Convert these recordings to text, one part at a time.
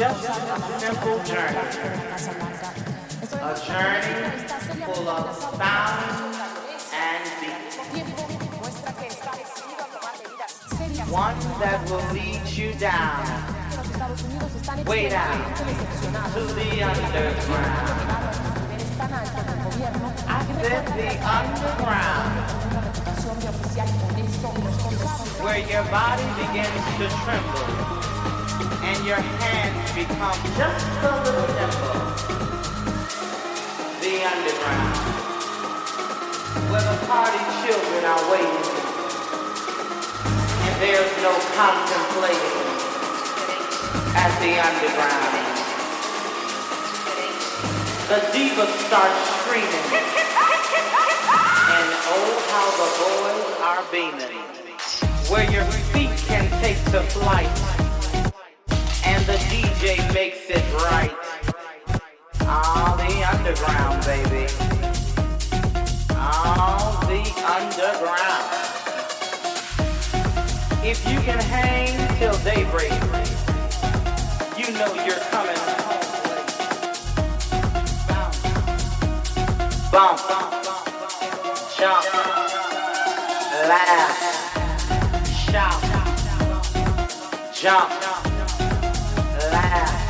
Just a simple journey. A journey full of sound and beat. One that will lead you down, way down to the underground. I the underground, where your body begins to tremble and your hands become just a little nimble. The underground, where the party children are waiting, and there's no contemplating at the underground. The divas start screaming, and oh how the boys are beaming, where your feet can take to flight, and the DJ makes it right. Ah, the underground, baby. Ah, the underground. If you can hang till daybreak, you know you're coming home. Bump, jump, laugh, shout, jump, laugh,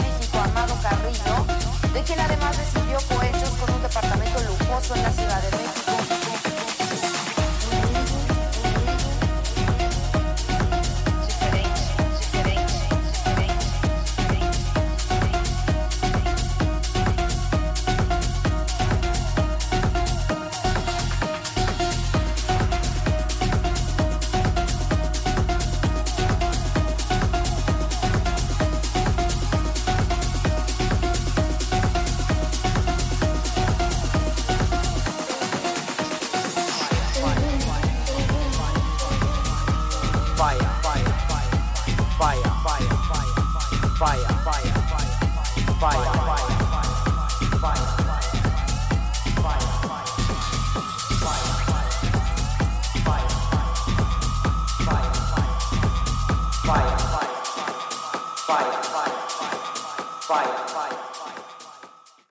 Amado Carrillo, de quien además recibió cohechos con un departamento lujoso en la Ciudad de México.